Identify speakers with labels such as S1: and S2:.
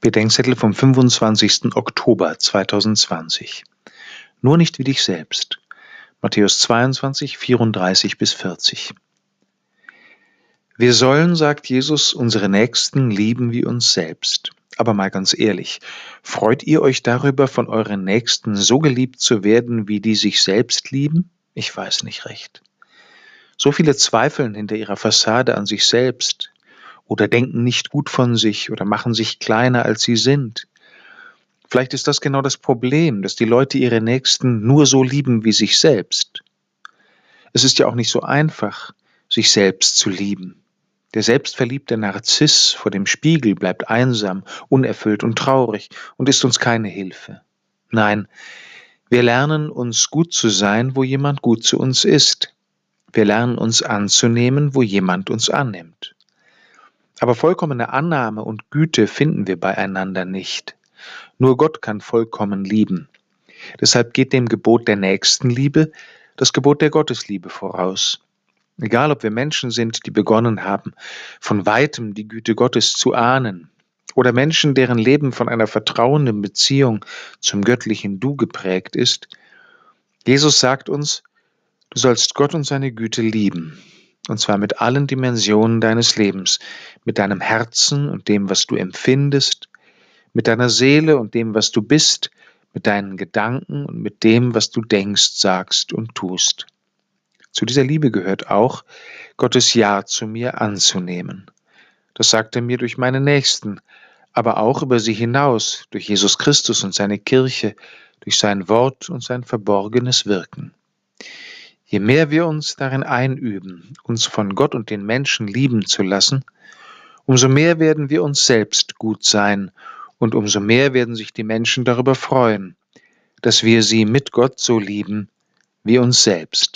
S1: Bedenkzettel vom 25. Oktober 2020. Nur nicht wie dich selbst. Matthäus 22, 34 bis 40. Wir sollen, sagt Jesus, unsere Nächsten lieben wie uns selbst. Aber mal ganz ehrlich, freut ihr euch darüber, von euren Nächsten so geliebt zu werden, wie die sich selbst lieben? Ich weiß nicht recht. So viele zweifeln hinter ihrer Fassade an sich selbst, oder denken nicht gut von sich oder machen sich kleiner, als sie sind. Vielleicht ist das genau das Problem, dass die Leute ihre Nächsten nur so lieben wie sich selbst. Es ist ja auch nicht so einfach, sich selbst zu lieben. Der selbstverliebte Narziss vor dem Spiegel bleibt einsam, unerfüllt und traurig und ist uns keine Hilfe. Nein, wir lernen uns gut zu sein, wo jemand gut zu uns ist. Wir lernen uns anzunehmen, wo jemand uns annimmt. Aber vollkommene Annahme und Güte finden wir beieinander nicht. Nur Gott kann vollkommen lieben. Deshalb geht dem Gebot der Nächstenliebe das Gebot der Gottesliebe voraus. Egal, ob wir Menschen sind, die begonnen haben, von weitem die Güte Gottes zu ahnen, oder Menschen, deren Leben von einer vertrauenden Beziehung zum göttlichen Du geprägt ist, Jesus sagt uns, du sollst Gott und seine Güte lieben und zwar mit allen Dimensionen deines Lebens, mit deinem Herzen und dem, was du empfindest, mit deiner Seele und dem, was du bist, mit deinen Gedanken und mit dem, was du denkst, sagst und tust. Zu dieser Liebe gehört auch, Gottes Ja zu mir anzunehmen. Das sagt er mir durch meine Nächsten, aber auch über sie hinaus, durch Jesus Christus und seine Kirche, durch sein Wort und sein verborgenes Wirken. Je mehr wir uns darin einüben, uns von Gott und den Menschen lieben zu lassen, umso mehr werden wir uns selbst gut sein und umso mehr werden sich die Menschen darüber freuen, dass wir sie mit Gott so lieben wie uns selbst.